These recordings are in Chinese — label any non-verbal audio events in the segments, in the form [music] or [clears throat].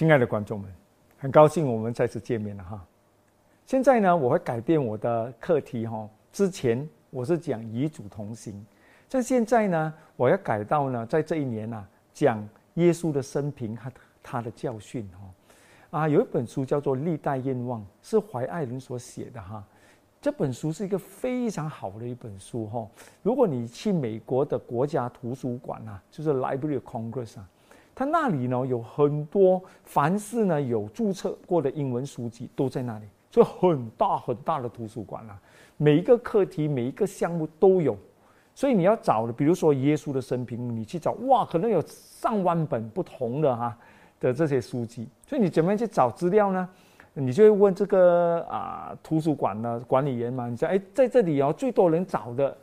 亲爱的观众们，很高兴我们再次见面了哈。现在呢，我会改变我的课题哈。之前我是讲与主同行，在现在呢，我要改到呢，在这一年呐，讲耶稣的生平和他的教训哈。啊，有一本书叫做《历代愿望》，是怀爱伦所写的哈。这本书是一个非常好的一本书哈。如果你去美国的国家图书馆啊，就是 Library of Congress 啊，它那里呢有很多，凡是呢有注册过的英文书籍都在那里，所以很大很大的图书馆啊。每一个课题、每一个项目都有，所以你要找的，比如说耶稣的生平，你去找哇，可能有上万本不同的哈的这些书籍，所以你怎么样去找资料呢？你就会问这个啊图书馆的管理员嘛？你说哎，在这里哦，最多人找的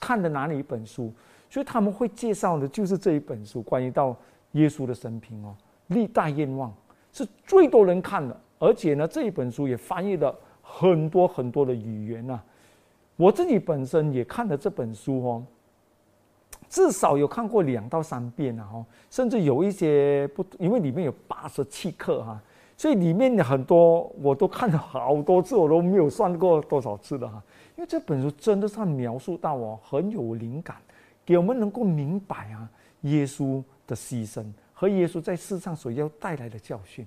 看的哪里一本书？所以他们会介绍的就是这一本书，关于到耶稣的生平哦，历代愿望是最多人看的，而且呢这一本书也翻译了很多很多的语言呐。我自己本身也看了这本书哦，至少有看过两到三遍了哦，甚至有一些不，因为里面有八十七课哈。所以里面的很多我都看了好多次，我都没有算过多少次了哈。因为这本书真的是描述到哦，很有灵感，给我们能够明白啊，耶稣的牺牲和耶稣在世上所要带来的教训。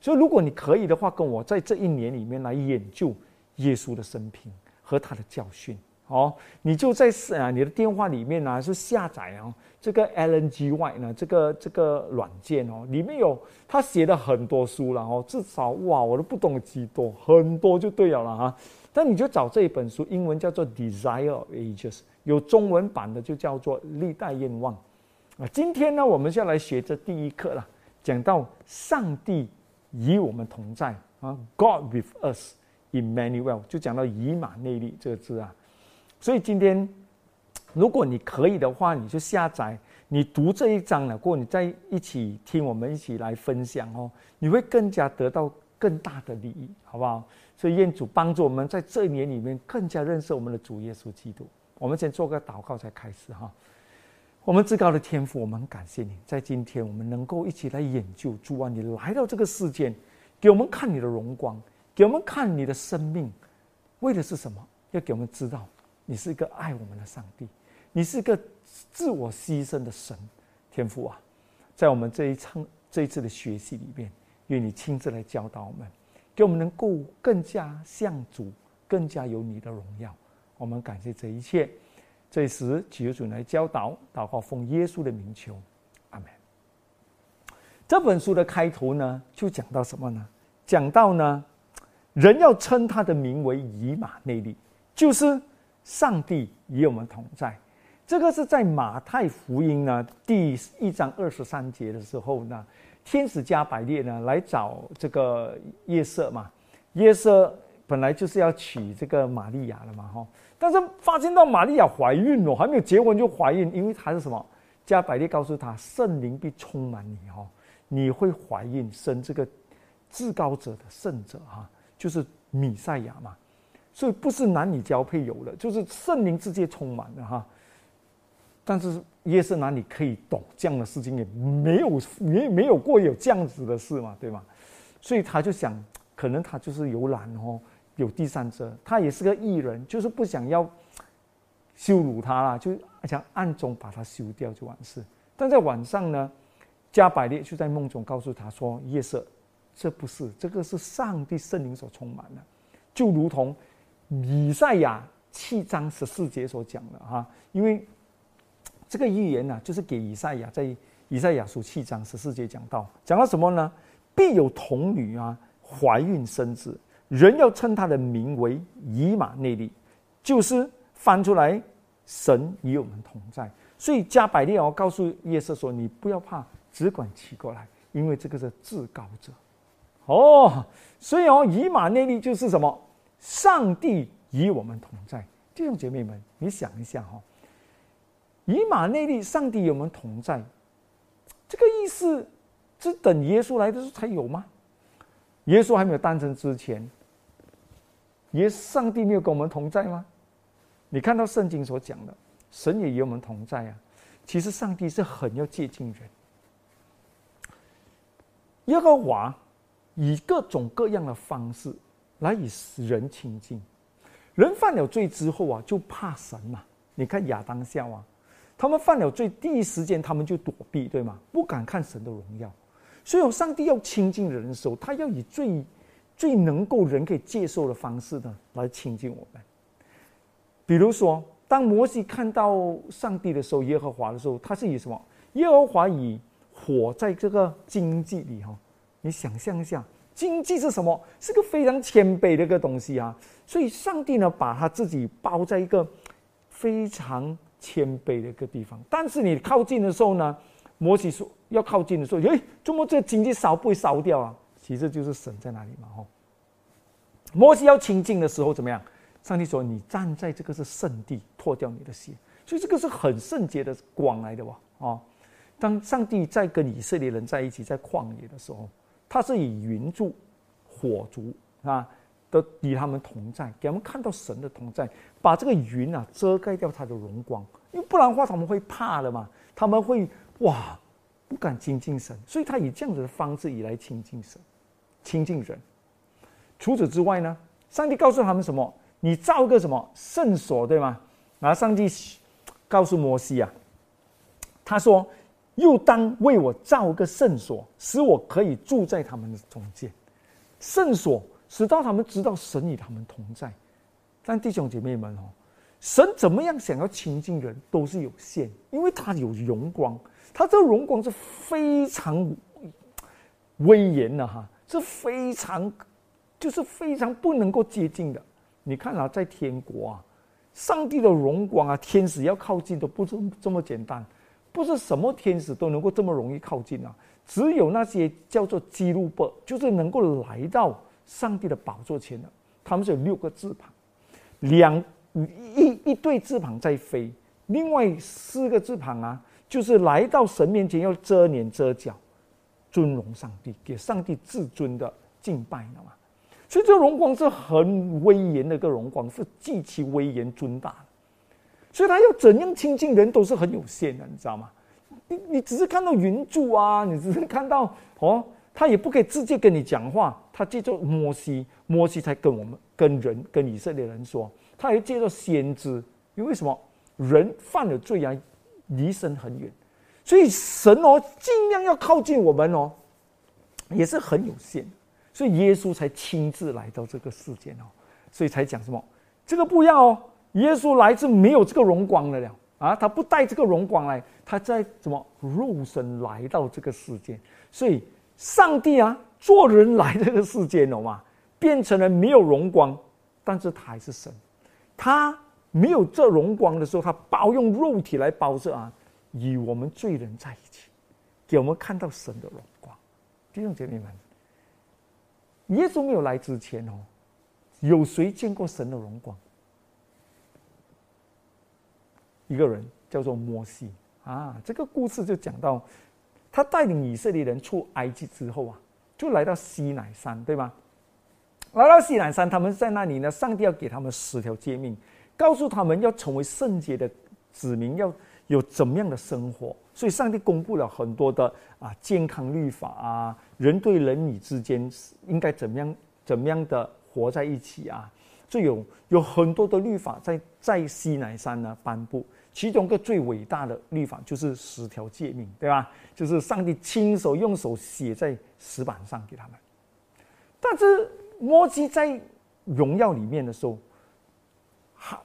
所以如果你可以的话，跟我在这一年里面来研究耶稣的生平和他的教训。哦，你就在啊，你的电话里面呢是下载哦，这个 LNGY 呢，这个这个软件哦，里面有他写的很多书了哦，至少哇，我都不懂几多，很多就对了哈。但你就找这一本书，英文叫做《Desire of Ages》，有中文版的就叫做《历代愿望》啊。今天呢，我们就来学这第一课了，讲到上帝与我们同在啊，God with us, inmanuel 就讲到以马内利这个字啊。所以今天，如果你可以的话，你就下载，你读这一章了，过你再一起听我们一起来分享哦，你会更加得到更大的利益，好不好？所以愿主帮助我们在这一年里面更加认识我们的主耶稣基督。我们先做个祷告再开始哈。我们至高的天父，我们很感谢你在今天我们能够一起来研究主啊，你来到这个世间，给我们看你的荣光，给我们看你的生命，为的是什么？要给我们知道。你是一个爱我们的上帝，你是一个自我牺牲的神，天父啊，在我们这一场这一次的学习里面，愿你亲自来教导我们，给我们能够更加像主，更加有你的荣耀。我们感谢这一切。这时，求主来教导，祷告奉耶稣的名求，阿门。这本书的开头呢，就讲到什么呢？讲到呢，人要称他的名为以马内利，就是。上帝与我们同在，这个是在马太福音呢第一章二十三节的时候呢，天使加百列呢来找这个约瑟嘛，约瑟本来就是要娶这个玛利亚了嘛哈，但是发现到玛利亚怀孕了，还没有结婚就怀孕，因为她是什么？加百列告诉她，圣灵必充满你哈，你会怀孕生这个至高者的圣者哈，就是米赛亚嘛。所以不是男女交配有了，就是圣灵之间充满了哈。但是耶稣哪里可以懂这样的事情？也没有没没有过有这样子的事嘛，对吗？所以他就想，可能他就是有懒哦，有第三者，他也是个艺人，就是不想要羞辱他啦，就想暗中把他休掉就完事。但在晚上呢，加百列就在梦中告诉他说：“夜色，这不是这个是上帝圣灵所充满的，就如同。”以赛亚七章十四节所讲的哈，因为这个预言呢，就是给以赛亚在以赛亚书七章十四节讲到，讲到什么呢？必有童女啊怀孕生子，人要称他的名为以马内利，就是翻出来神与我们同在。所以加百列哦告诉耶稣说：“你不要怕，只管骑过来，因为这个是至高者。”哦，所以哦以马内利就是什么？上帝与我们同在，弟兄姐妹们，你想一下哈，以马内利，上帝与我们同在，这个意思是等耶稣来的时候才有吗？耶稣还没有诞生之前，耶上帝没有跟我们同在吗？你看到圣经所讲的，神也与我们同在啊。其实上帝是很要接近人，耶和华以各种各样的方式来与人亲近。人犯了罪之后啊，就怕神嘛。你看亚当夏娃，他们犯了罪，第一时间他们就躲避，对吗？不敢看神的荣耀。所以，上帝要亲近人的时候，他要以最最能够人可以接受的方式呢来亲近我们。比如说，当摩西看到上帝的时候，耶和华的时候，他是以什么？耶和华以火在这个荆棘里哈。你想象一下，荆棘是什么？是个非常谦卑的一个东西啊。所以，上帝呢，把他自己包在一个非常谦卑的一个地方。但是，你靠近的时候呢，摩西说要靠近的时候，哎，怎么这荆棘烧不会烧掉啊？其实就是神在哪里嘛，吼。摩西要亲近的时候怎么样？上帝说：“你站在这个是圣地，脱掉你的鞋。”所以这个是很圣洁的光来的哇！哦，当上帝在跟以色列人在一起在旷野的时候，他是以云柱、火烛啊，都与他们同在，给他们看到神的同在，把这个云啊遮盖掉他的荣光，因为不然的话他们会怕的嘛，他们会哇不敢亲近神，所以他以这样子的方式以来亲近神、亲近人。除此之外呢，上帝告诉他们什么？你造个什么圣所，对吗？然后上帝告诉摩西啊，他说：“又当为我造个圣所，使我可以住在他们的中间。圣所使到他们知道神与他们同在。但弟兄姐妹们哦，神怎么样想要亲近人都是有限，因为他有荣光，他这个荣光是非常威严的哈，是非常就是非常不能够接近的。”你看啊，在天国啊，上帝的荣光啊，天使要靠近都不这这么简单，不是什么天使都能够这么容易靠近啊。只有那些叫做基路伯，就是能够来到上帝的宝座前的，他们是有六个翅膀，两一一对翅膀在飞，另外四个翅膀啊，就是来到神面前要遮脸遮脚，尊荣上帝，给上帝至尊的敬拜，知道吗？所以这个荣光是很威严的一个荣光，是极其威严尊大的。所以他要怎样亲近人都是很有限的，你知道吗？你你只是看到云柱啊，你只是看到哦，他也不可以直接跟你讲话，他借着摩西，摩西才跟我们跟人跟以色列人说，他还借着先知，因为什么？人犯了罪啊，离神很远，所以神哦，尽量要靠近我们哦，也是很有限。所以耶稣才亲自来到这个世间哦，所以才讲什么？这个不要哦，耶稣来自没有这个荣光的了啊，他不带这个荣光来，他在什么肉身来到这个世间？所以上帝啊，做人来这个世间，懂吗？变成了没有荣光，但是他还是神。他没有这荣光的时候，他包用肉体来包着啊，与我们罪人在一起，给我们看到神的荣光。弟兄姐妹们。耶稣没有来之前哦，有谁见过神的荣光？一个人叫做摩西啊。这个故事就讲到，他带领以色列人出埃及之后啊，就来到西乃山，对吗？来到西乃山，他们在那里呢。上帝要给他们十条诫命，告诉他们要成为圣洁的子民，要有怎么样的生活。所以，上帝公布了很多的啊健康律法啊，人对人女之间应该怎么样怎么样的活在一起啊？就有有很多的律法在在西乃山呢颁布。其中个最伟大的律法就是十条诫命，对吧？就是上帝亲手用手写在石板上给他们。但是摩西在荣耀里面的时候，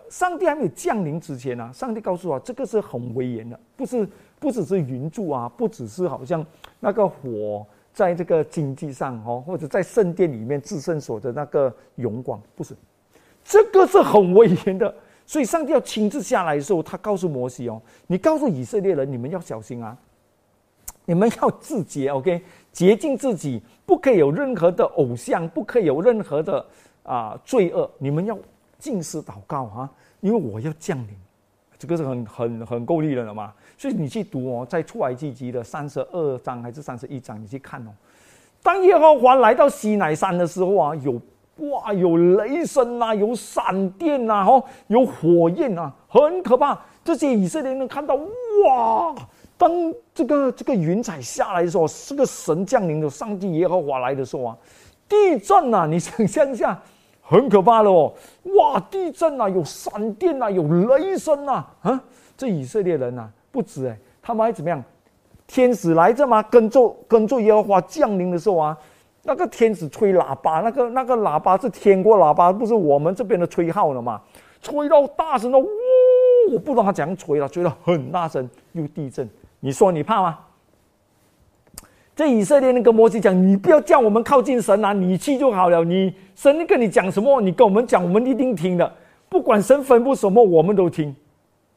上帝还没有降临之前呢，上帝告诉我，这个是很威严的，不是。不只是云柱啊，不只是好像那个火在这个经济上哦，或者在圣殿里面至圣所的那个荣光，不是，这个是很威严的。所以上帝要亲自下来的时候，他告诉摩西哦，你告诉以色列人，你们要小心啊，你们要自洁，OK，洁净自己，不可以有任何的偶像，不可以有任何的啊罪恶，你们要尽思祷告啊，因为我要降临，这个是很很很够力的了嘛。所以你去读哦，在出埃及记的三十二章还是三十一章，你去看哦。当耶和华来到西乃山的时候啊，有哇，有雷声呐，有闪电呐，吼，有火焰呐，很可怕。这些以色列人看到哇，当这个这个云彩下来的时候，这个神降临的上帝耶和华来的时候啊，地震呐！你想象一下，很可怕的哦！哇，地震呐，有闪电呐，有雷声呐！啊，这以色列人呐，不止哎，他们还怎么样？天使来着吗？跟着跟着耶和华降临的时候啊，那个天使吹喇叭，那个那个喇叭是天国喇叭，不是我们这边的吹号了吗？吹到大声的，呜！我不知道他怎样吹了，吹得很大声，又地震。你说你怕吗？这以色列人跟摩西讲：“你不要叫我们靠近神啊，你去就好了。你神跟你讲什么，你跟我们讲，我们一定听的。不管神吩咐什么，我们都听。”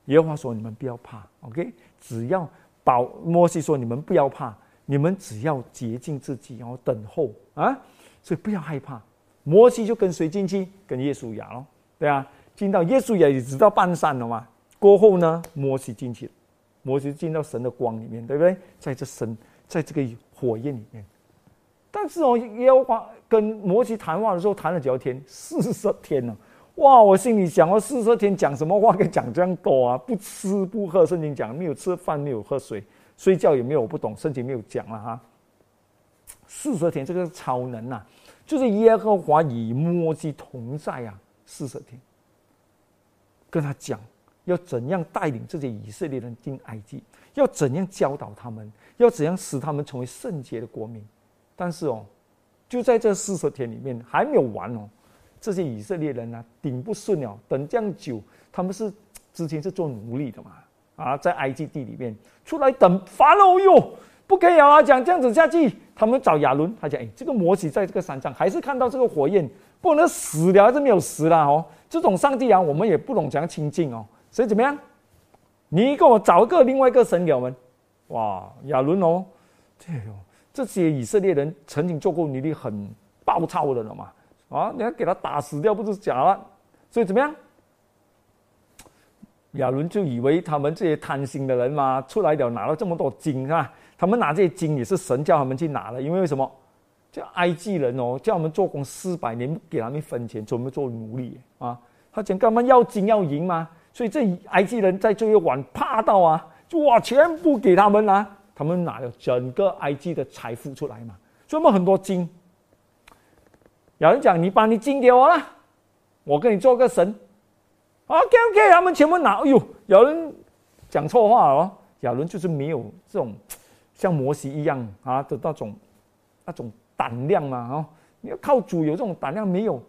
耶和华说：“你们不要怕，OK？只要保摩西说，你们不要怕，你们只要洁净自己，然后等候啊。所以不要害怕。摩西就跟谁进去，跟耶稣亚了，对啊，进到耶稣亚也知道半山了嘛。过后呢，摩西进去。”摩西进到神的光里面，对不对？在这神，在这个火焰里面。但是哦，耶和华跟摩西谈话的时候谈了几天？四十天呢？哇！我心里想，我四十天讲什么话？可以讲这样多啊？不吃不喝，圣经讲没有吃饭，没有喝水，睡觉也没有，我不懂，圣经没有讲了哈。四十天，这个超能呐，就是耶和华与摩西同在啊，四十天，跟他讲。要怎样带领这些以色列人进埃及？要怎样教导他们？要怎样使他们成为圣洁的国民？但是哦，就在这四十天里面还没有完哦。这些以色列人呢，顶不顺了。等这样久，他们是之前是做奴隶的嘛？啊，在埃及地里面出来等烦了哟，不可以啊！讲这样子下去，他们找亚伦，他讲：哎，这个摩西在这个山上，还是看到这个火焰，不能死了还是没有死了哦。这种上帝啊，我们也不懂怎样亲近哦。所以怎么样？你给我找一个另外一个神给我们。哇，亚伦哦，这这些以色列人曾经做过奴隶，很暴躁的了嘛。啊，你要给他打死掉，不是假了。所以怎么样？亚伦就以为他们这些贪心的人嘛，出来了拿了这么多金啊，他们拿这些金也是神叫他们去拿的，因为为什么？叫埃及人哦，叫我们做工四百年，不给他们一分钱，准备做奴隶啊？他讲干嘛要金要银吗？所以这埃及人在这一晚怕到啊，就哇全部给他们啊，他们拿了整个埃及的财富出来嘛，这么很多金。有人讲你把你金给我了，我给你做个神，OK OK，他们全部拿。哎呦，有人讲错话了，亚伦就是没有这种像摩西一样啊的那种那种胆量嘛，哦，你要靠主有这种胆量没有？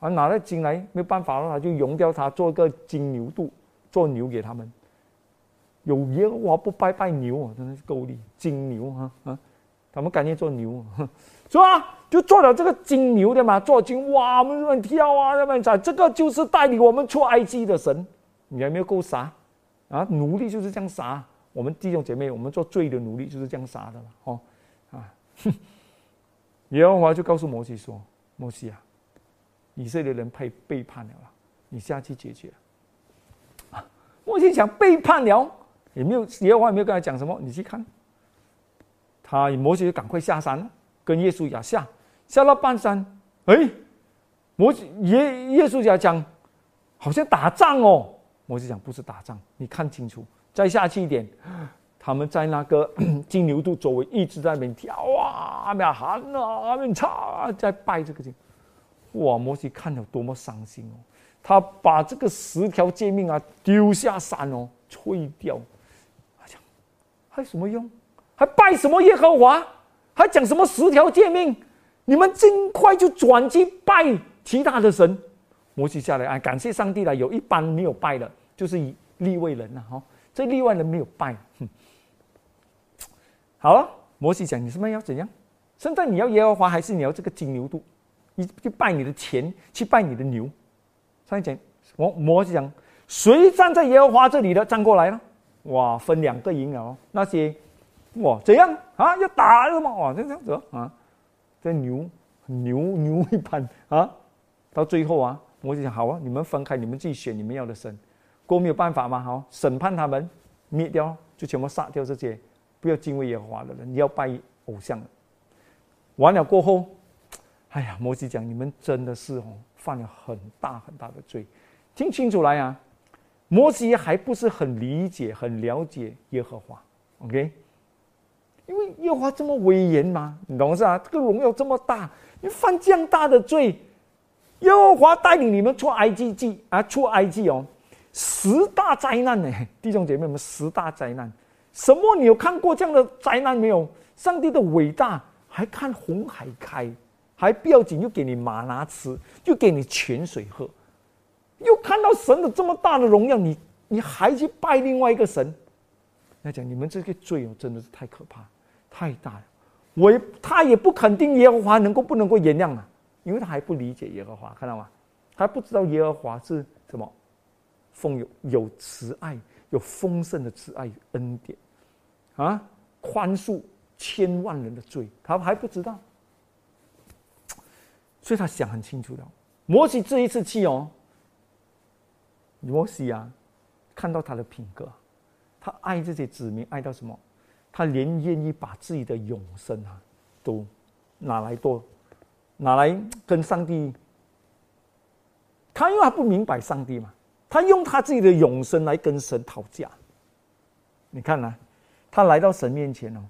啊，拿了金来没办法了，他就融掉它，做个金牛肚，做牛给他们。有耶和华不拜拜牛啊，真的是够力，金牛啊啊，他们赶紧做牛，是吧？就做了这个金牛的嘛，做金哇，我们乱跳啊，那么在这个就是带领我们出埃及的神，你还没有够傻啊？奴隶就是这样傻，我们弟兄姐妹，我们做罪的奴隶就是这样傻的了，哦啊，[laughs] 耶和华就告诉摩西说：“摩西啊。”以色列人被背叛了你下去解决。啊，摩西想背叛了，也没有耶和华也没有跟他讲什么，你去看。他摩西就赶快下山，跟耶稣亚下，下到半山，哎，摩西耶耶稣亚讲，好像打仗哦。摩西讲不是打仗，你看清楚，再下去一点，他们在那个 [clears throat] 金牛肚周围一直在那边跳啊，那边喊啊，那边唱，在拜这个经。哇！摩西看了多么伤心哦，他把这个十条诫命啊丢下山哦，吹掉。他讲还有什么用？还拜什么耶和华？还讲什么十条诫命？你们尽快就转去拜其他的神。摩西下来啊，感谢上帝了。有一班没有拜的，就是以立位人呐。哈，这立位人没有拜。哼好了，摩西讲：你什么要怎样？现在你要耶和华，还是你要这个金牛肚？去拜你的钱，去拜你的牛。上一讲，我摩西讲，谁站在耶和华这里的，站过来了。哇，分两个营了。那些，哇，怎样啊？要打了吗？哇，这样子啊，这牛牛牛一般啊。到最后啊，摩西讲，好啊，你们分开，你们自己选你们要的神。过没有办法吗？好，审判他们，灭掉，就全部杀掉这些不要敬畏耶和华的人，你要拜偶像。完了过后。哎呀，摩西讲，你们真的是哦，犯了很大很大的罪。听清楚来啊，摩西还不是很理解、很了解耶和华，OK，因为耶和华这么威严嘛，你懂是啊？这个荣耀这么大，你犯这样大的罪，耶和华带领你们出埃及记啊，出埃及哦，十大灾难呢，弟兄姐妹们，十大灾难，什么？你有看过这样的灾难没有？上帝的伟大，还看红海开，还不要紧，又给你马拿吃，又给你泉水喝，又看到神的这么大的荣耀，你你还去拜另外一个神？那讲你们这个罪哦，真的是太可怕，太大了。我也他也不肯定耶和华能够不能够原谅啊，因为他还不理解耶和华，看到吗？他不知道耶和华是什么，丰有有慈爱，有丰盛的慈爱恩典，啊，宽恕千万人的罪，他还不知道。所以他想很清楚的。摩西这一次去哦，摩西啊，看到他的品格。他爱这些子民，爱到什么？他连愿意把自己的永生啊，都拿来做，拿来跟上帝。他因为他不明白上帝嘛，他用他自己的永生来跟神讨价。你看呢？他来到神面前哦。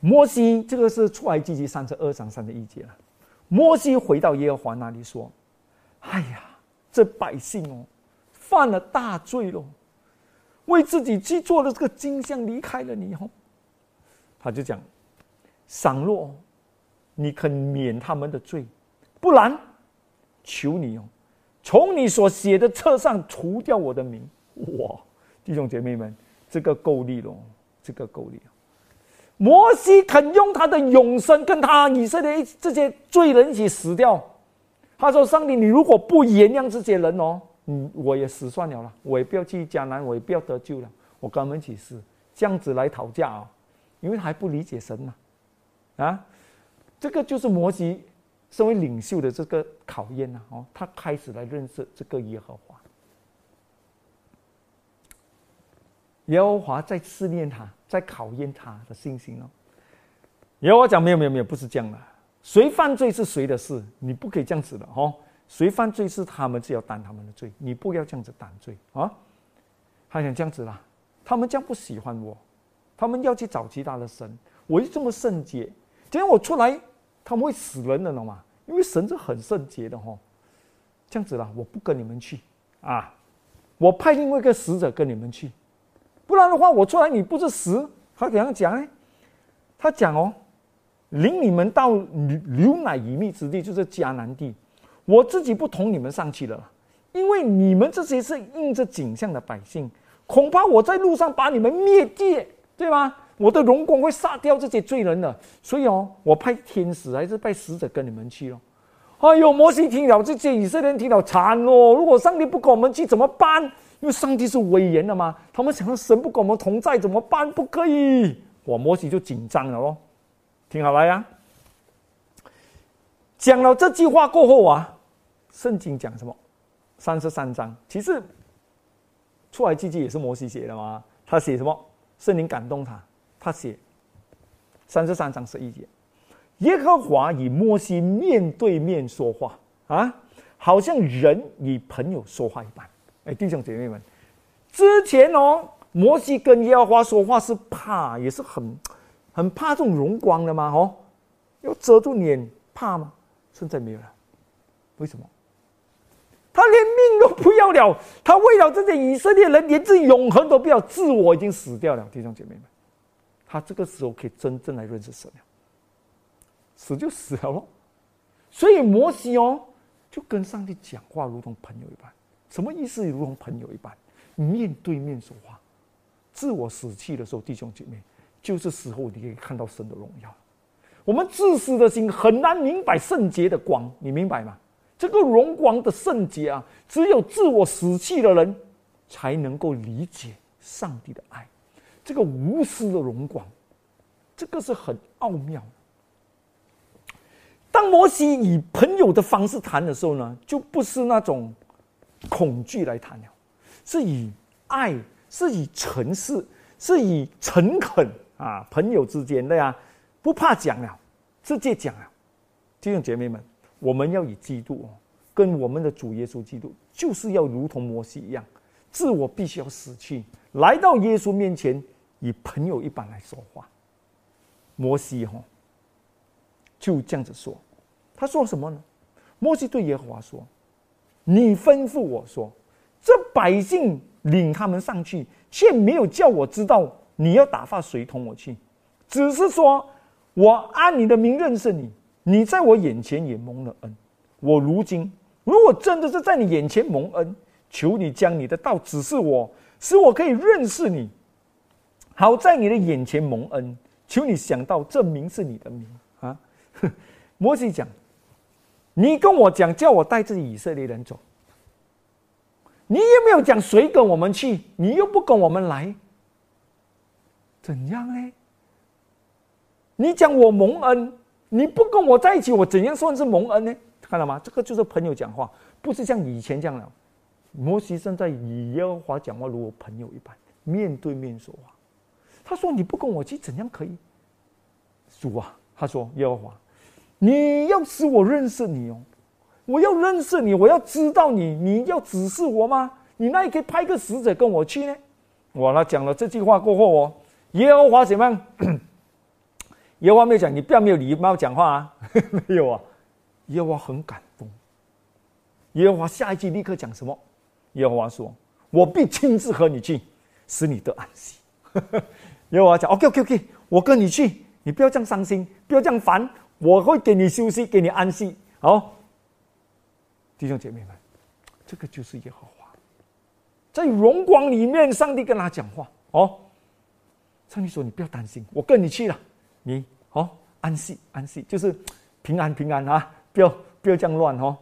摩西，这个是出埃及记三十二章三十一节了。摩西回到耶和华那里说：“哎呀，这百姓哦，犯了大罪喽。”为自己去做的这个金像离开了你哦，他就讲：“倘若你肯免他们的罪，不然，求你哦，从你所写的册上除掉我的名。”哇，弟兄姐妹们，这个够力了，这个够力摩西肯用他的永生跟他以色列这些罪人一起死掉。他说：“上帝，你如果不原谅这些人哦。”嗯，我也死算了了，我也不要去迦南，我也不要得救了，我跟他们一起死，这样子来讨价啊，因为还不理解神嘛，啊，这个就是摩西身为领袖的这个考验呐，哦，他开始来认识这个耶和华，耶和华在试炼他，在考验他的信心哦，然后我讲没有没有没有，不是这样的，谁犯罪是谁的事，你不可以这样子的哦。谁犯罪是他们，就要担他们的罪。你不要这样子担罪啊！他想这样子啦，他们将不喜欢我，他们要去找其他的神。我又这么圣洁，今天我出来，他们会死人的，了嘛？因为神是很圣洁的哈。这样子啦，我不跟你们去啊！我派另外一个使者跟你们去，不然的话，我出来你不是死？他怎样讲呢？他讲哦，领你们到牛奶与蜜之地，就是迦南地。我自己不同你们上去了，因为你们这些是应着景象的百姓，恐怕我在路上把你们灭绝，对吗？我的荣光会杀掉这些罪人的，所以哦，我派天使还是派使者跟你们去咯。哎呦，摩西听了这些以色列人听了惨哦，如果上帝不跟我们去怎么办？因为上帝是威严的嘛，他们想到神不跟我们同在怎么办？不可以，我摩西就紧张了咯。听好了呀，讲了这句话过后啊。圣经讲什么？三十三章，其实出来记记也是摩西写的嘛。他写什么？圣灵感动他，他写三十三章十一节，耶和华与摩西面对面说话啊，好像人与朋友说话一般。哎，弟兄姐妹们，之前哦，摩西跟耶和华说话是怕，也是很很怕这种荣光的嘛，哦，要遮住脸，怕吗？现在没有了，为什么？他连命都不要了，他为了这些以色列人，连自己永恒都不要，自我已经死掉了。弟兄姐妹们，他这个时候可以真正来认识神了，死就死了咯。所以摩西哦，就跟上帝讲话，如同朋友一般。什么意思？如同朋友一般，面对面说话。自我死去的时候，弟兄姐妹，就是时候你可以看到神的荣耀。我们自私的心很难明白圣洁的光，你明白吗？这个荣光的圣洁啊，只有自我死去的人才能够理解上帝的爱。这个无私的荣光，这个是很奥妙。当摩西以朋友的方式谈的时候呢，就不是那种恐惧来谈了，是以爱，是以诚实，是以诚恳啊，朋友之间的呀，不怕讲了，直接讲了，弟兄姐妹们。我们要以基督哦，跟我们的主耶稣基督，就是要如同摩西一样，自我必须要死去，来到耶稣面前，以朋友一般来说话。摩西哈就这样子说，他说什么呢？摩西对耶和华说：“你吩咐我说，这百姓领他们上去，却没有叫我知道你要打发谁同我去，只是说我按你的名认识你，你在我眼前也蒙了恩。我如今如果真的是在你眼前蒙恩，求你将你的道指示我，使我可以认识你，好在你的眼前蒙恩。求你想到这名是你的名啊！[laughs] 摩西讲。”你跟我讲，叫我带着以色列人走。你也没有讲谁跟我们去，你又不跟我们来，怎样呢？你讲我蒙恩，你不跟我在一起，我怎样算是蒙恩呢？看到吗？这个就是朋友讲话，不是像以前这样了。摩西正在以耶和华讲话，如朋友一般，面对面说话。他说：“你不跟我去，怎样可以？”主啊，他说：“耶和华。”你要使我认识你哦，我要认识你，我要知道你，你要指示我吗？你那也可以派个使者跟我去呢。我呢讲了这句话过后哦，耶和华怎么样？[coughs] 耶和华没有讲，你不要没有礼貌讲话啊，[laughs] 没有啊。耶和华很感动，耶和华下一句立刻讲什么？耶和华说：“我必亲自和你去，使你得安息。[laughs] ”耶和华讲：“OK OK OK，我跟你去，你不要这样伤心，不要这样烦。”我会给你休息，给你安息。好，弟兄姐妹们，这个就是耶和华在荣光里面，上帝跟他讲话。哦，上帝说：“你不要担心，我跟你去了。你好，安息，安息，就是平安，平安啊！不要不要这样乱哦。”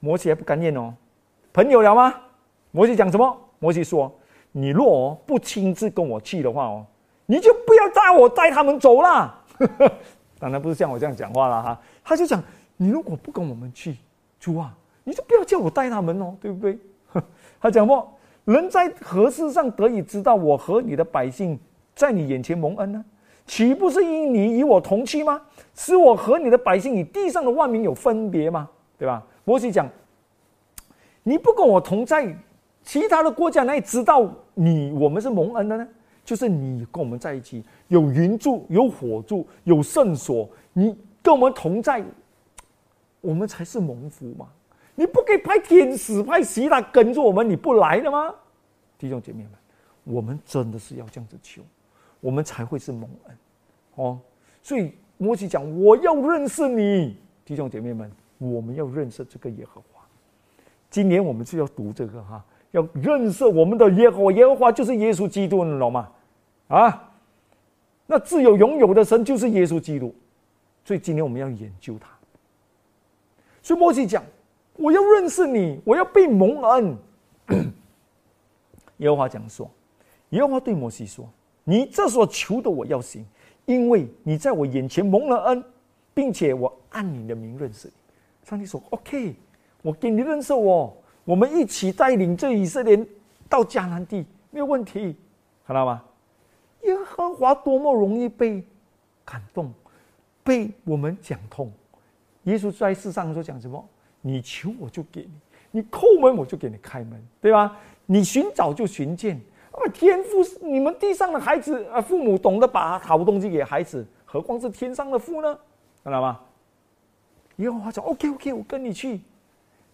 摩西还不甘愿哦，朋友了吗？摩西讲什么？摩西说：“你若不亲自跟我去的话哦，你就不要带我带他们走了。” [laughs] 当然不是像我这样讲话了哈，他就讲：你如果不跟我们去，主啊，你就不要叫我带他们哦，对不对？[laughs] 他讲过：人在何事上得以知道我和你的百姓在你眼前蒙恩呢？岂不是因你与我同去吗？使我和你的百姓与地上的万民有分别吗？对吧？摩西讲：你不跟我同在，其他的国家哪里知道你我们是蒙恩的呢？就是你跟我们在一起，有云柱，有火柱，有圣所，你跟我们同在，我们才是蒙福嘛！你不可以派天使派其他跟着我们，你不来的吗？弟兄姐妹们，我们真的是要这样子求，我们才会是蒙恩哦。所以摩西讲：“我要认识你，弟兄姐妹们，我们要认识这个耶和华。”今年我们就要读这个哈。要认识我们的耶和华，耶和华就是耶稣基督，你懂吗？啊，那自有拥有的神就是耶稣基督，所以今天我们要研究他。所以摩西讲：“我要认识你，我要被蒙恩。[coughs] ”耶和华讲说：“耶和华对摩西说，你这所求的我要行，因为你在我眼前蒙了恩，并且我按你的名认识你。”上帝说：“OK，我给你认识我。”我们一起带领这以色列到迦南地，没有问题，看到吗？耶和华多么容易被感动，被我们讲通。耶稣在世上说讲什么？你求我就给你，你叩门我就给你开门，对吧？你寻找就寻见。啊，天父，你们地上的孩子啊，父母懂得把好东西给孩子，何况是天上的父呢？看到吗？耶和华说：“OK OK，我跟你去。”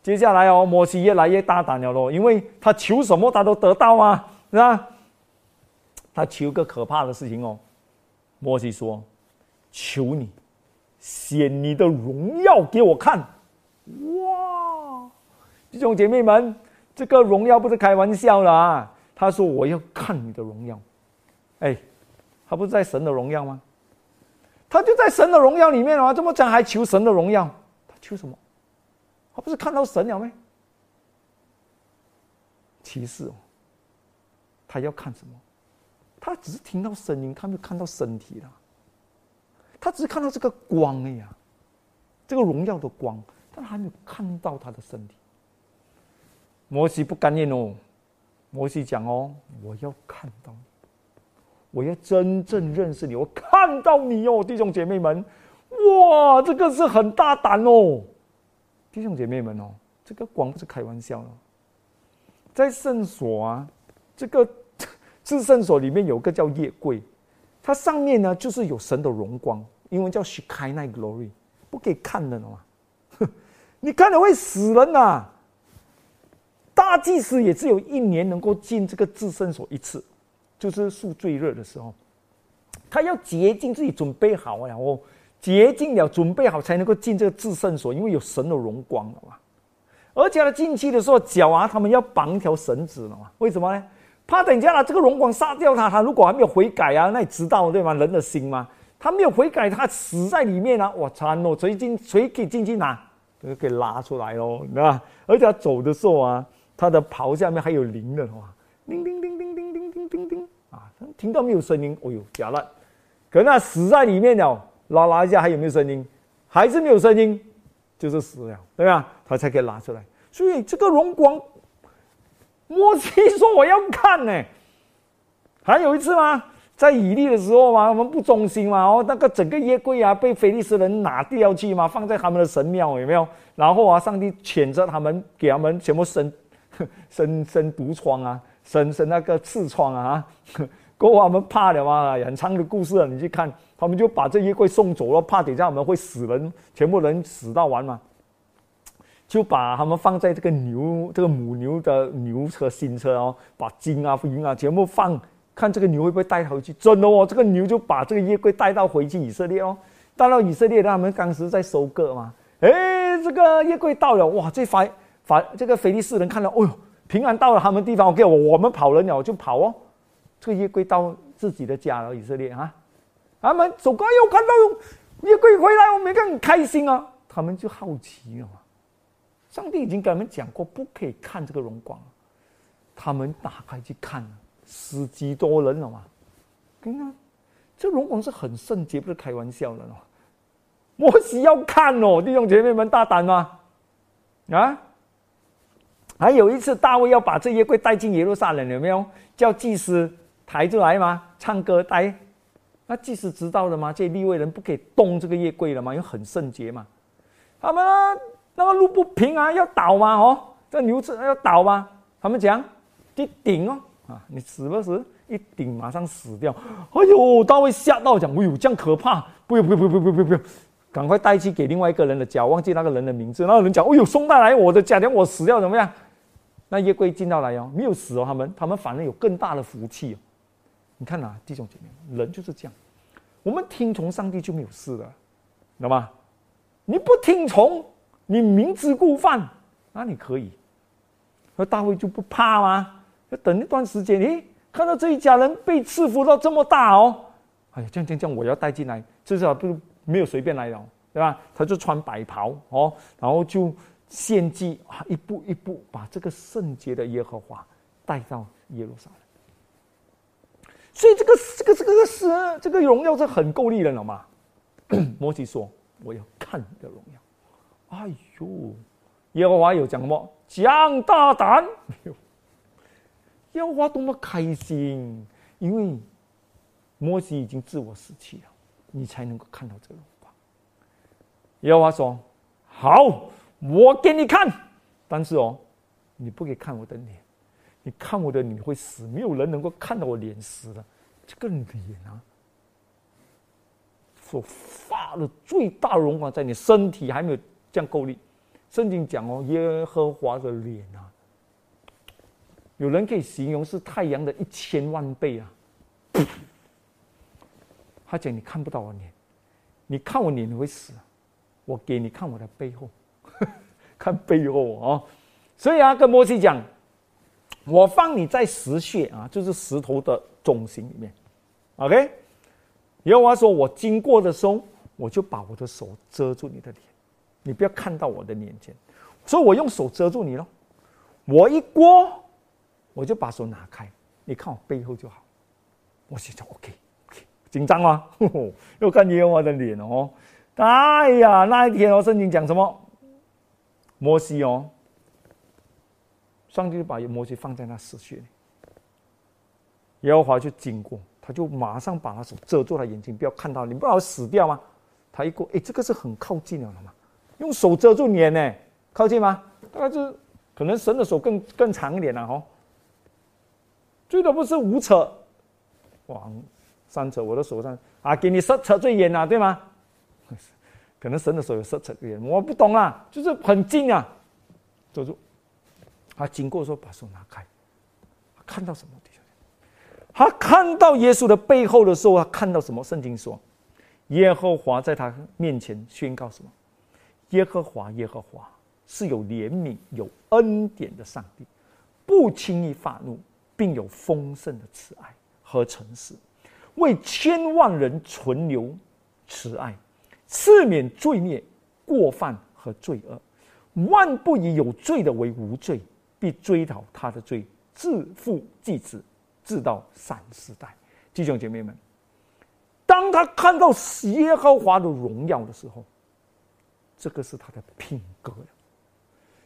接下来哦，摩西越来越大胆了咯，因为他求什么他都得到啊，是吧？他求个可怕的事情哦，摩西说：“求你显你的荣耀给我看。”哇！弟兄姐妹们，这个荣耀不是开玩笑的啊！他说：“我要看你的荣耀。”哎，他不是在神的荣耀吗？他就在神的荣耀里面啊！这么讲还求神的荣耀？他求什么？他不是看到神了没？其实哦，他要看什么？他只是听到声音，他没有看到身体了。他只是看到这个光哎呀，这个荣耀的光，但还没有看到他的身体。摩西不甘愿哦，摩西讲哦，我要看到你，我要真正认识你，我看到你哦，弟兄姐妹们，哇，这个是很大胆哦。弟兄姐妹们哦，这个光不是开玩笑的，在圣所啊，这个 [laughs] 至圣所里面有个叫夜柜，它上面呢就是有神的荣光，英文叫 Shekinah Glory，不可以看的嘛，[laughs] 你看了会死人呐。大祭司也只有一年能够进这个至圣所一次，就是赎罪日的时候，他要洁净自己，准备好了哦，洁净了，准备好才能够进这个至圣所，因为有神的荣光了嘛。而且他进去的时候，脚啊，他们要绑一条绳子了嘛？为什么呢？怕等一下了这个荣光杀掉他，他如果还没有悔改啊，那你知道对吗？人的心吗？他没有悔改，他死在里面啊！我操，我谁进谁可以进去拿？就给拉出来喽，对吧？而且他走的时候啊。他的袍下面还有铃的哇，叮叮叮叮叮叮叮叮叮啊！听到没有声音？哦呦，假了！可那死在里面了，拉拉一下还有没有声音？还是没有声音，就是死了，对吧？他才可以拉出来。所以这个荣光，摩西说我要看呢。还有一次吗？在以利的时候嘛，我们不忠心嘛，哦，那个整个耶柜啊，被菲利斯人拿掉去嘛，放在他们的神庙有没有？然后啊，上帝谴责他们，给他们全部生。[laughs] 生生毒疮啊，生生那个痔疮啊，过后他们怕了嘛，很长的故事啊，你去看，他们就把这衣柜送走了，怕等下我们会死人，全部人死到完嘛，就把他们放在这个牛，这个母牛的牛车新车哦，把金啊银啊全部放，看这个牛会不会带回去？真的哦，这个牛就把这个衣柜带到回去以色列哦，带到以色列，他们当时在收割嘛，哎，这个衣柜到了，哇，这法法这个菲利士人看到，哦呦，平安到了他们地方，OK，我我们跑人了，就跑哦。这个夜归到自己的家了，以色列啊，他们走过又看到夜归回来，我们更开心啊。他们就好奇了嘛。上帝已经跟他们讲过，不可以看这个荣光。他们打开去看，十几多人了嘛。跟啊，这荣光是很圣洁，不是开玩笑的哦。摩西要看哦，弟兄姐妹们大胆吗？啊？还有一次，大卫要把这些柜带进耶路撒冷，有没有叫祭司抬出来吗？唱歌带，那祭司知道了吗？这立位人不可以动这个夜柜了吗？因为很圣洁嘛。他们那个路不平啊，要倒吗？哦，这牛子要倒吗？他们讲一顶哦，啊，你死不死？一顶马上死掉。哎呦，大卫吓到讲，哎呦，这样可怕！不用不用不用不用不用不用，赶快带去给另外一个人的家，忘记那个人的名字。那个人讲，哎呦，送带来我的家，等我死掉怎么样？那夜归进到来哦，没有死哦，他们他们反而有更大的福气哦。你看呐，弟兄姐妹，人就是这样，我们听从上帝就没有事了，知道吗？你不听从，你明知故犯，那你可以。那大卫就不怕吗？要等一段时间，诶，看到这一家人被赐福到这么大哦，哎呀，这样这样这样，我要带进来，至少不没有随便来的，对吧？他就穿白袍哦，然后就。献祭啊，一步一步把这个圣洁的耶和华带到耶路撒冷。所以这个这个这个是这个荣耀是很够力人了嘛？[clears throat] 摩西说：“我要看你的荣耀。”哎呦，耶和华有讲什么？讲大胆！[laughs] 耶和华多么开心，因为摩西已经自我死去了，你才能够看到这个荣光。耶和华说：“好。”我给你看，但是哦，你不可以看我的脸，你看我的你会死，没有人能够看到我脸死的。这个脸啊，所发的最大荣光在你身体还没有这样够力。圣经讲哦，耶和华的脸啊，有人可以形容是太阳的一千万倍啊。他讲你看不到我脸，你看我脸你会死，我给你看我的背后。[laughs] 看背后啊，所以啊，跟摩西讲，我放你在石穴啊，就是石头的中心里面，OK。耶和华说，我经过的时候，我就把我的手遮住你的脸，你不要看到我的脸前，所以我用手遮住你了。我一过，我就把手拿开，你看我背后就好。我心想 OK，OK，紧张吗？[laughs] 又看耶和华的脸哦。哎呀，那一天哦，圣经讲什么？摩西哦，上帝就把摩西放在那死穴里，耶和华就经过，他就马上把他手遮住他眼睛，不要看到，你不好死掉吗？他一过，哎，这个是很靠近了嘛，用手遮住脸呢，靠近吗？大概是可能神的手更更长一点了哦。最多不是五扯，往三扯，我的手上啊，给你十扯最远了，对吗？可能神的手有十尺远，我不懂啊，就是很近啊。走住，他经过说把手拿开，看到什么？他看到耶稣的背后的时候，他看到什么？圣经说，耶和华在他面前宣告什么？耶和华，耶和华是有怜悯、有恩典的上帝，不轻易发怒，并有丰盛的慈爱和诚实，为千万人存留慈爱，赦免罪孽、过犯和罪恶，万不以有罪的为无罪，必追讨他的罪，自负继子。至到三四代，弟兄姐妹们，当他看到耶和华的荣耀的时候，这个是他的品格了。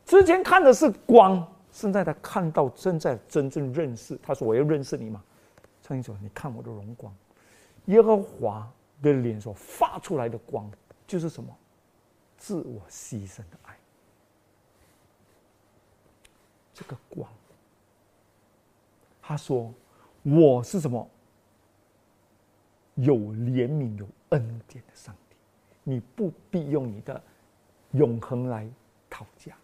之前看的是光，现在他看到正在真正认识。他说：“我要认识你嘛。”唱一首：“你看我的荣光。”耶和华的脸所发出来的光，就是什么？自我牺牲的爱。这个光，他说。我是什么？有怜悯、有恩典的上帝，你不必用你的永恒来讨价，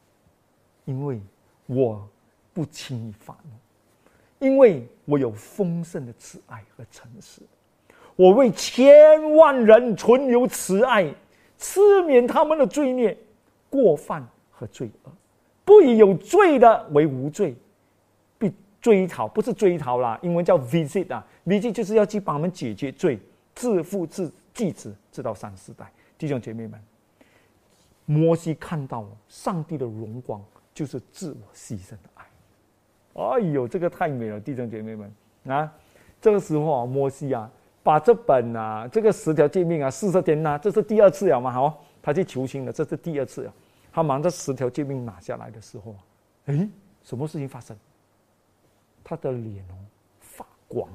因为我不轻易发怒，因为我有丰盛的慈爱和诚实，我为千万人存留慈爱，赦免他们的罪孽、过犯和罪恶，不以有罪的为无罪。追讨不是追讨啦，英文叫 visit 啊，visit 就是要去帮我们解决罪，自父自继子，直到三四代。弟兄姐妹们，摩西看到上帝的荣光，就是自我牺牲的爱。哎呦，这个太美了，弟兄姐妹们啊！这个时候啊，摩西啊，把这本啊，这个十条诫命啊，四十天呐，这是第二次了嘛？好，他去求亲了，这是第二次了。他忙着十条诫命拿下来的时候，哎，什么事情发生？他的脸哦发光，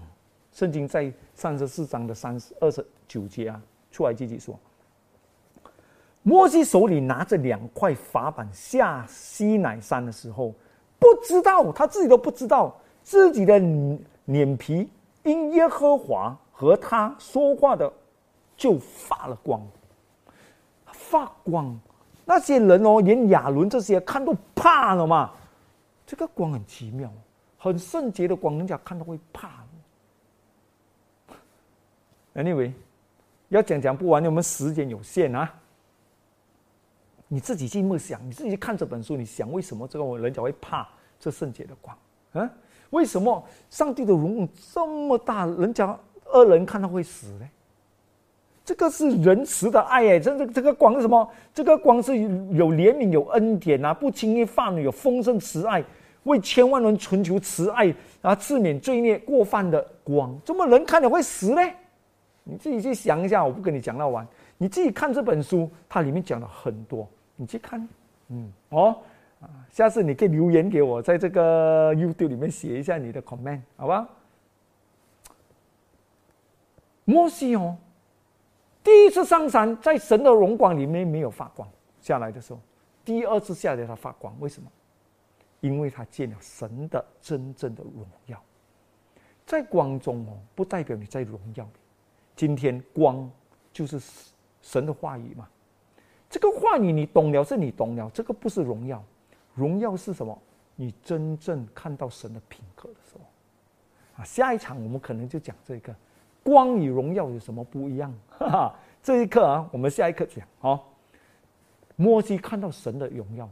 圣经在三十四章的三十二十九节啊，出来记记说，摩西手里拿着两块法板下西乃山的时候，不知道他自己都不知道自己的脸皮因耶和华和他说话的就发了光，发光，那些人哦，连亚伦这些看都怕了嘛，这个光很奇妙。很圣洁的光，人家看到会怕。Anyway，要讲讲不完，我们时间有限啊。你自己去默想，你自己去看这本书，你想为什么这个人家会怕这圣洁的光？啊，为什么上帝的荣耀这么大，人家恶人看到会死呢？这个是仁慈的爱哎，这这这个光是什么？这个光是有怜悯、有恩典啊，不轻易犯有丰盛慈爱。为千万人存求慈爱，然后赦免罪孽过犯的光，怎么人看了会死呢？你自己去想一下，我不跟你讲那完，你自己看这本书，它里面讲了很多，你去看，嗯，哦，下次你可以留言给我，在这个 YouTube 里面写一下你的 comment，好吧？摩西哦，第一次上山，在神的荣光里面没有发光，下来的时候，第二次下来他发光，为什么？因为他见了神的真正的荣耀，在光中哦，不代表你在荣耀里。今天光就是神的话语嘛，这个话语你懂了是你懂了，这个不是荣耀，荣耀是什么？你真正看到神的品格的时候。啊，下一场我们可能就讲这个光与荣耀有什么不一样？哈哈，这一刻啊，我们下一课讲哦。摩西看到神的荣耀，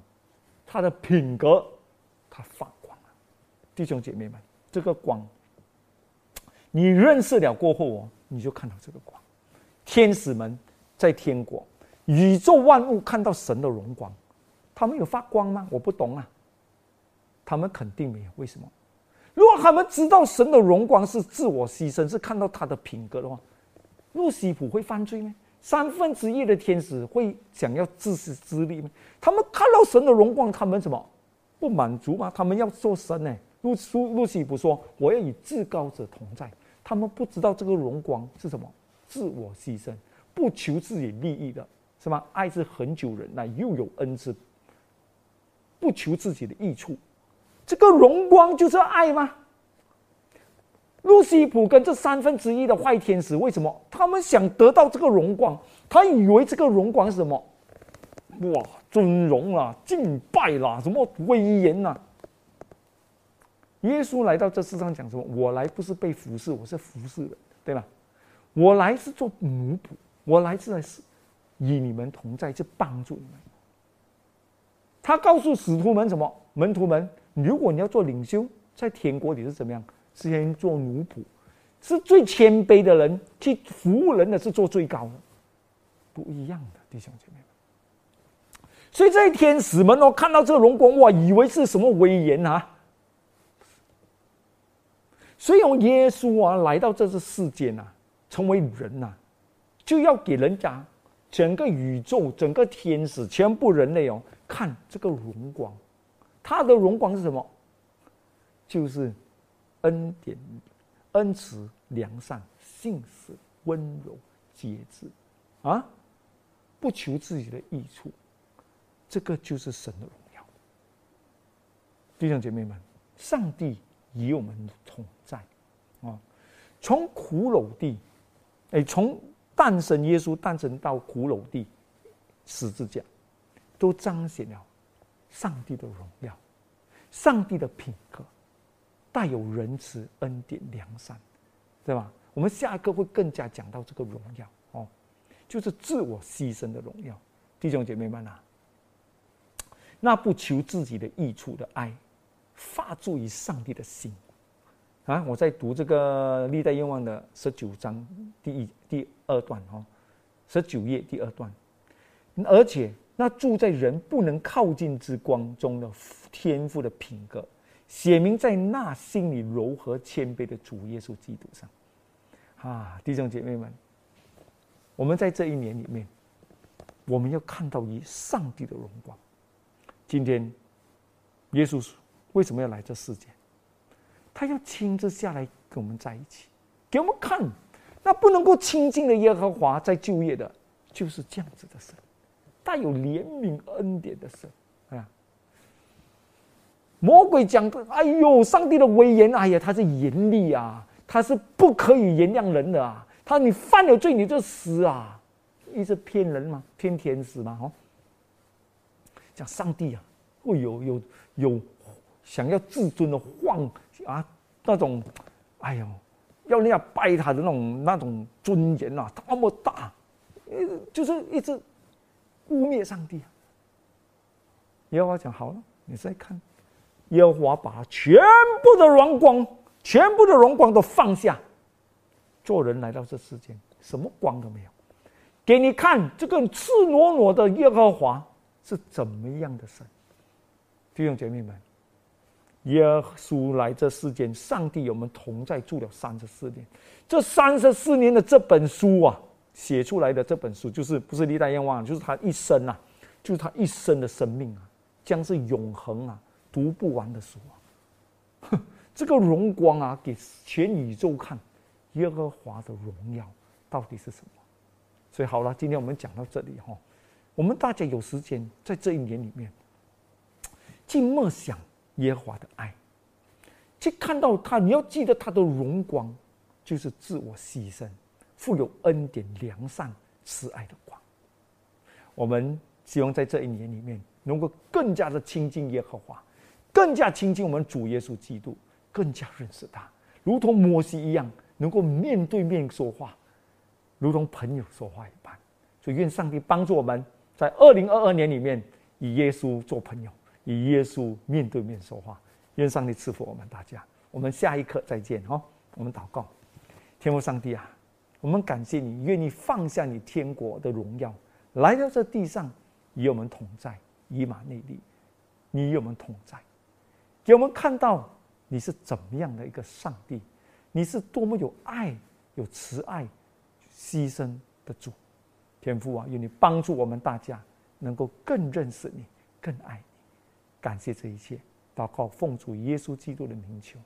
他的品格。他发光了，弟兄姐妹们，这个光，你认识了过后哦，你就看到这个光。天使们在天国，宇宙万物看到神的荣光，他们有发光吗？我不懂啊。他们肯定没有。为什么？如果他们知道神的荣光是自我牺牲，是看到他的品格的话，路西普会犯罪吗？三分之一的天使会想要自私自利吗？他们看到神的荣光，他们什么？不满足吗？他们要做神呢？路苏路西普说，我要与至高者同在。他们不知道这个荣光是什么，自我牺牲，不求自己利益的，是吧？爱是恒久忍耐，又有恩慈，不求自己的益处。这个荣光就是爱吗？路西普跟这三分之一的坏天使，为什么他们想得到这个荣光？他以为这个荣光是什么？哇，尊荣啦，敬拜啦，什么威严呐？耶稣来到这世上讲什么？我来不是被服侍，我是服侍的，对吧？我来是做奴仆，我来是来是与你们同在，是帮助你们。他告诉使徒们什么？门徒们，如果你要做领袖，在天国你是怎么样？是先做奴仆，是最谦卑的人去服务人的是做最高的，不一样的弟兄姐妹们。所以这些天使们哦，看到这个荣光哇，以为是什么威严啊？所以耶稣啊来到这个世间呐，成为人呐，就要给人家整个宇宙、整个天使、全部人类哦，看这个荣光。他的荣光是什么？就是恩典、恩慈、良善、信实、温柔、节制啊，不求自己的益处。这个就是神的荣耀。弟兄姐妹们，上帝。与我们同在，啊，从苦鲁地，哎，从诞生耶稣诞生到苦鲁地，十字架，都彰显了上帝的荣耀，上帝的品格，带有仁慈、恩典、良善，对吧？我们下一个会更加讲到这个荣耀哦，就是自我牺牲的荣耀，弟兄姐妹们啊，那不求自己的益处的爱。发自于上帝的心，啊！我在读这个历代愿望的十九章第一第二段哦，十九页第二段，而且那住在人不能靠近之光中的天赋的品格，写明在那心里柔和谦卑的主耶稣基督上，啊！弟兄姐妹们，我们在这一年里面，我们要看到以上帝的荣光。今天，耶稣。为什么要来这世界？他要亲自下来跟我们在一起，给我们看。那不能够亲近的耶和华在就业的，就是这样子的神，带有怜悯恩典的神。啊，魔鬼讲的，哎呦，上帝的威严，哎呀，他是严厉啊，他是不可以原谅人的啊。他你犯了罪，你就死啊！一直骗人嘛？骗天使嘛？哦，讲上帝啊，会有有有。想要自尊的晃啊，那种，哎呦，要人家拜他的那种那种尊严啊，那么大，呃，就是一直污蔑上帝。耶和华讲好了，你再看，耶和华把全部的荣光，全部的荣光都放下，做人来到这世间，什么光都没有，给你看这个赤裸裸的耶和华是怎么样的神，弟兄姐妹们。耶稣来这世间，上帝我们同在，住了三十四年。这三十四年的这本书啊，写出来的这本书，就是不是历代愿望，就是他一生啊，就是他一生的生命啊，将是永恒啊，读不完的书啊。哼 [laughs] 这个荣光啊，给全宇宙看，耶和华的荣耀到底是什么？所以好了，今天我们讲到这里哈，我们大家有时间在这一年里面，静默想。耶和华的爱，去看到他，你要记得他的荣光，就是自我牺牲、富有恩典、良善、慈爱的光。我们希望在这一年里面，能够更加的亲近耶和华，更加亲近我们主耶稣基督，更加认识他，如同摩西一样，能够面对面说话，如同朋友说话一般。所以，愿上帝帮助我们在二零二二年里面，与耶稣做朋友。与耶稣面对面说话，愿上帝赐福我们大家。我们下一刻再见哦。我们祷告，天父上帝啊，我们感谢你愿意放下你天国的荣耀，来到这地上与我们同在，以马内利，你与我们同在，给我们看到你是怎么样的一个上帝，你是多么有爱、有慈爱、牺牲的主。天父啊，愿你帮助我们大家能够更认识你，更爱你。感谢这一切，祷告奉主耶稣基督的名求。